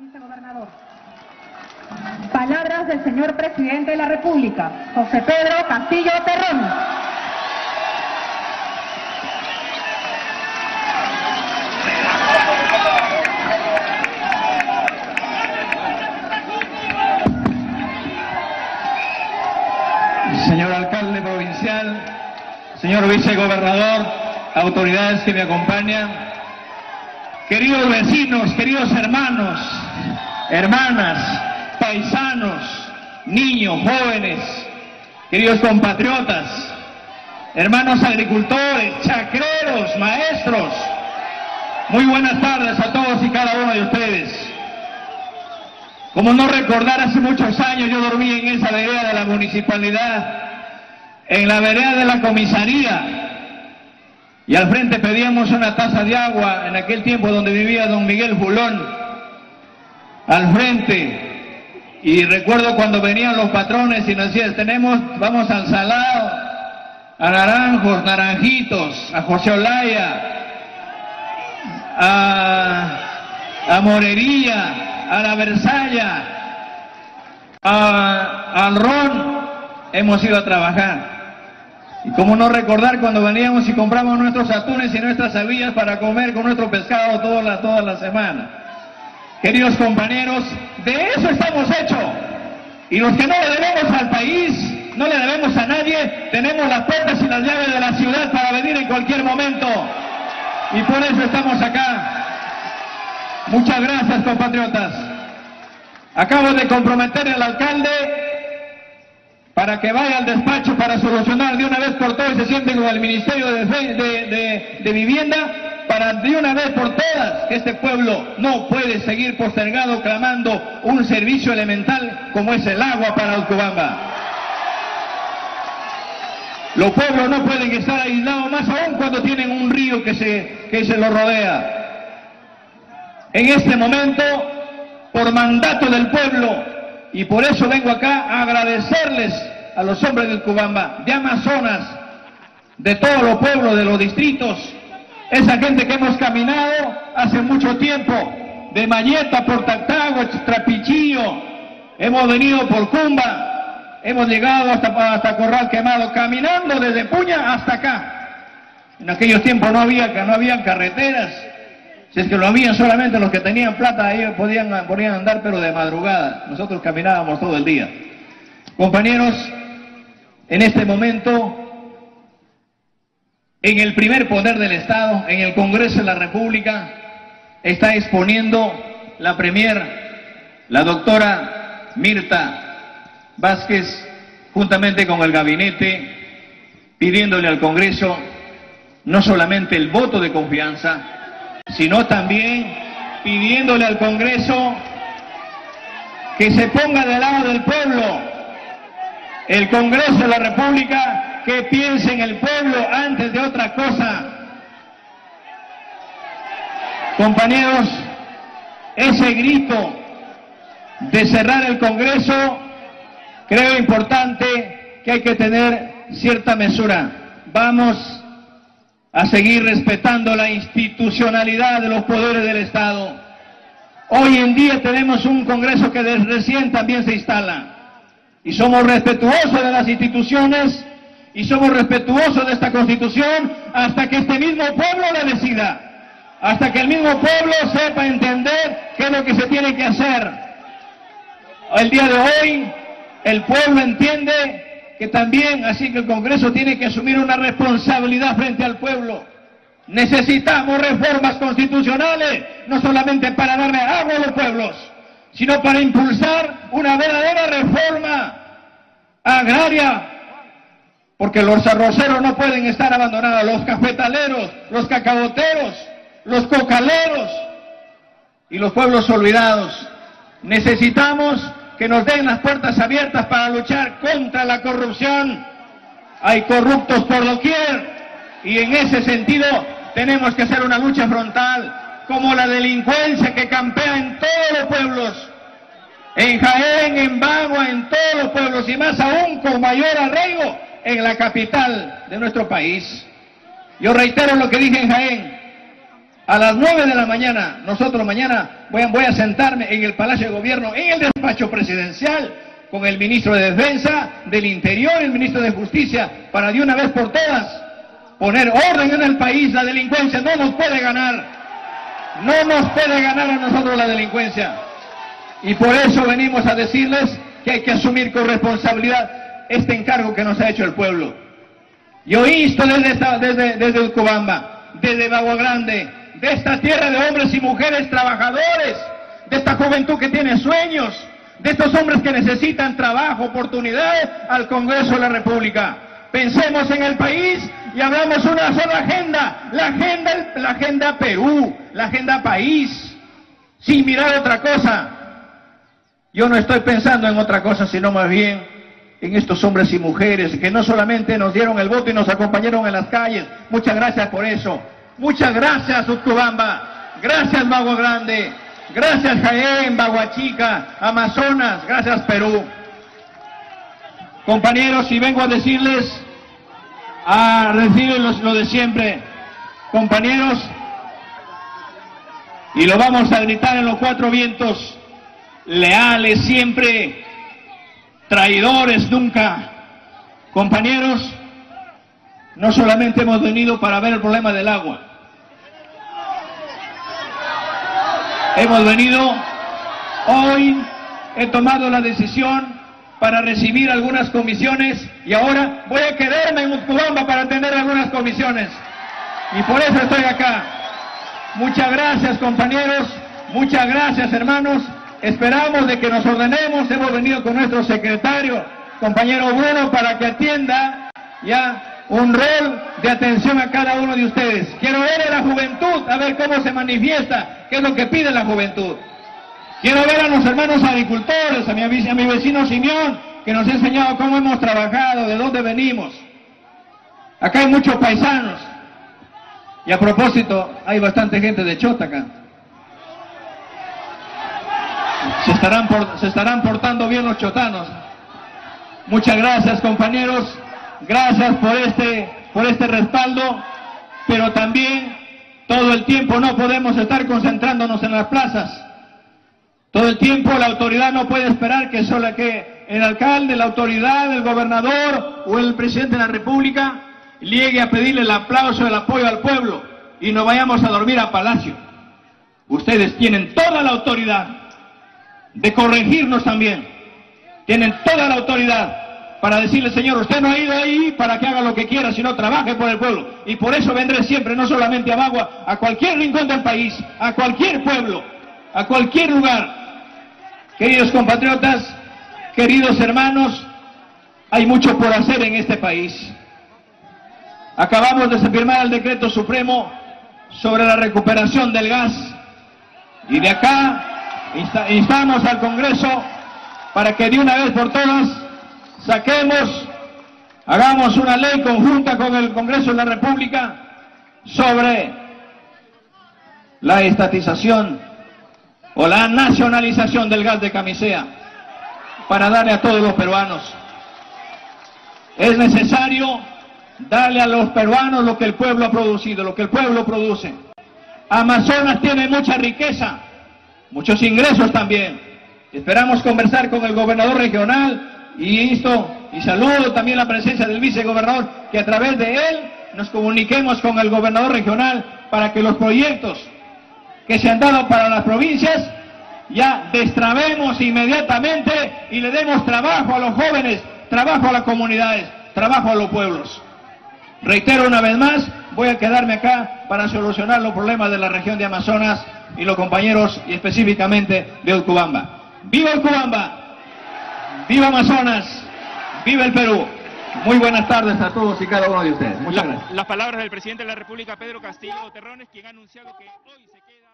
Vicegobernador. Palabras del señor presidente de la República, José Pedro Castillo Terrón. Señor alcalde provincial, señor vicegobernador, autoridades que me acompañan, queridos vecinos, queridos hermanos, hermanas, paisanos, niños, jóvenes, queridos compatriotas, hermanos agricultores, chacreros, maestros, muy buenas tardes a todos y cada uno de ustedes. Como no recordar, hace muchos años yo dormí en esa vereda de la municipalidad, en la vereda de la comisaría, y al frente pedíamos una taza de agua en aquel tiempo donde vivía don Miguel Fulón, al frente, y recuerdo cuando venían los patrones y nos decían, tenemos, vamos al salado, a naranjos, naranjitos, a José Olaya, a, a Morería, a la Versalla, a, al Ron, hemos ido a trabajar. Y cómo no recordar cuando veníamos y compramos nuestros atunes y nuestras avillas para comer con nuestro pescado toda la, toda la semana. Queridos compañeros, de eso estamos hechos. Y los que no le debemos al país, no le debemos a nadie, tenemos las puertas y las llaves de la ciudad para venir en cualquier momento. Y por eso estamos acá. Muchas gracias, compatriotas. Acabo de comprometer al alcalde para que vaya al despacho para solucionar de una vez por todas y se siente con el Ministerio de, de, de, de, Vivienda para de una vez por todas que este pueblo no puede seguir postergado clamando un servicio elemental como es el agua para Ocubamba. Los pueblos no pueden estar aislados más aún cuando tienen un río que se, que se los rodea. En este momento, por mandato del pueblo, y por eso vengo acá a agradecerles a los hombres del Cubamba, de Amazonas, de todos los pueblos, de los distritos, esa gente que hemos caminado hace mucho tiempo, de Mañeta por Tactago, Trapichillo, hemos venido por Cumba, hemos llegado hasta, hasta Corral Quemado, caminando desde Puña hasta acá. En aquellos tiempos no había, no carreteras, si es que lo habían solamente los que tenían plata, ellos podían, podían andar, pero de madrugada. Nosotros caminábamos todo el día. Compañeros, en este momento, en el primer poder del Estado, en el Congreso de la República, está exponiendo la Premier, la doctora Mirta Vázquez, juntamente con el gabinete, pidiéndole al Congreso no solamente el voto de confianza, sino también pidiéndole al Congreso que se ponga del lado del pueblo. El Congreso de la República que piense en el pueblo antes de otra cosa. Compañeros, ese grito de cerrar el Congreso creo importante que hay que tener cierta mesura. Vamos a seguir respetando la institucionalidad de los poderes del Estado. Hoy en día tenemos un Congreso que recién también se instala y somos respetuosos de las instituciones y somos respetuosos de esta Constitución hasta que este mismo pueblo la decida, hasta que el mismo pueblo sepa entender qué es lo que se tiene que hacer. El día de hoy el pueblo entiende que también, así que el Congreso tiene que asumir una responsabilidad frente al pueblo. Necesitamos reformas constitucionales, no solamente para darle agua a los pueblos, sino para impulsar una verdadera reforma agraria, porque los arroceros no pueden estar abandonados, los cafetaleros, los cacaboteros, los cocaleros y los pueblos olvidados. Necesitamos que nos den las puertas abiertas para luchar contra la corrupción. Hay corruptos por doquier y en ese sentido tenemos que hacer una lucha frontal como la delincuencia que campea en todos los pueblos, en Jaén, en Bagua, en todos los pueblos y más aún con mayor arraigo en la capital de nuestro país. Yo reitero lo que dije en Jaén. A las 9 de la mañana, nosotros mañana voy a, voy a sentarme en el Palacio de Gobierno, en el despacho presidencial, con el ministro de Defensa, del Interior, el ministro de Justicia, para de una vez por todas poner orden en el país. La delincuencia no nos puede ganar. No nos puede ganar a nosotros la delincuencia. Y por eso venimos a decirles que hay que asumir con responsabilidad este encargo que nos ha hecho el pueblo. Yo insto desde, desde, desde desde Bagua Grande, de esta tierra de hombres y mujeres trabajadores, de esta juventud que tiene sueños, de estos hombres que necesitan trabajo, oportunidades, al Congreso de la República. Pensemos en el país y hablamos una sola agenda, la agenda, la agenda Perú, la agenda país, sin mirar otra cosa. Yo no estoy pensando en otra cosa, sino más bien en estos hombres y mujeres que no solamente nos dieron el voto y nos acompañaron en las calles. Muchas gracias por eso. Muchas gracias, Utcubamba. Gracias, Mago Grande. Gracias, Jaén, Baguachica, Amazonas. Gracias, Perú. Compañeros, y vengo a decirles, a recibir lo de siempre. Compañeros, y lo vamos a gritar en los cuatro vientos, leales siempre, traidores nunca. Compañeros, no solamente hemos venido para ver el problema del agua, hemos venido, hoy he tomado la decisión para recibir algunas comisiones y ahora voy a quedarme en Utcubamba para atender algunas comisiones. Y por eso estoy acá. Muchas gracias compañeros, muchas gracias hermanos. Esperamos de que nos ordenemos. Hemos venido con nuestro secretario, compañero Bueno, para que atienda ya un rol de atención a cada uno de ustedes. Quiero ver a la juventud, a ver cómo se manifiesta, qué es lo que pide la juventud. Quiero ver a los hermanos agricultores, a mi, a mi vecino Simeón, que nos ha enseñado cómo hemos trabajado, de dónde venimos. Acá hay muchos paisanos. Y a propósito, hay bastante gente de Chota acá. Se estarán, se estarán portando bien los chotanos. Muchas gracias, compañeros. Gracias por este, por este respaldo. Pero también todo el tiempo no podemos estar concentrándonos en las plazas. Todo el tiempo la autoridad no puede esperar que solo que el alcalde, la autoridad, el gobernador o el presidente de la República llegue a pedirle el aplauso, el apoyo al pueblo y nos vayamos a dormir a palacio. Ustedes tienen toda la autoridad de corregirnos también. Tienen toda la autoridad para decirle, Señor, usted no ha ido ahí para que haga lo que quiera, sino trabaje por el pueblo. Y por eso vendré siempre, no solamente a Bagua, a cualquier rincón del país, a cualquier pueblo, a cualquier lugar. Queridos compatriotas, queridos hermanos, hay mucho por hacer en este país. Acabamos de firmar el decreto supremo sobre la recuperación del gas y de acá instamos al Congreso para que de una vez por todas saquemos, hagamos una ley conjunta con el Congreso de la República sobre la estatización o la nacionalización del gas de camisea para darle a todos los peruanos. Es necesario darle a los peruanos lo que el pueblo ha producido, lo que el pueblo produce. Amazonas tiene mucha riqueza, muchos ingresos también. Esperamos conversar con el gobernador regional y insto y saludo también la presencia del vicegobernador, que a través de él nos comuniquemos con el gobernador regional para que los proyectos que se han dado para las provincias ya destrabemos inmediatamente y le demos trabajo a los jóvenes, trabajo a las comunidades, trabajo a los pueblos. Reitero una vez más, voy a quedarme acá para solucionar los problemas de la región de Amazonas y los compañeros y específicamente de Ucubamba. ¡Viva Ucubamba! ¡Viva Amazonas! ¡Viva el Perú! Muy buenas tardes a todos y cada uno de ustedes. Muchas gracias. Las palabras del presidente de la República, Pedro Castillo Terrones, quien ha anunciado que hoy se queda...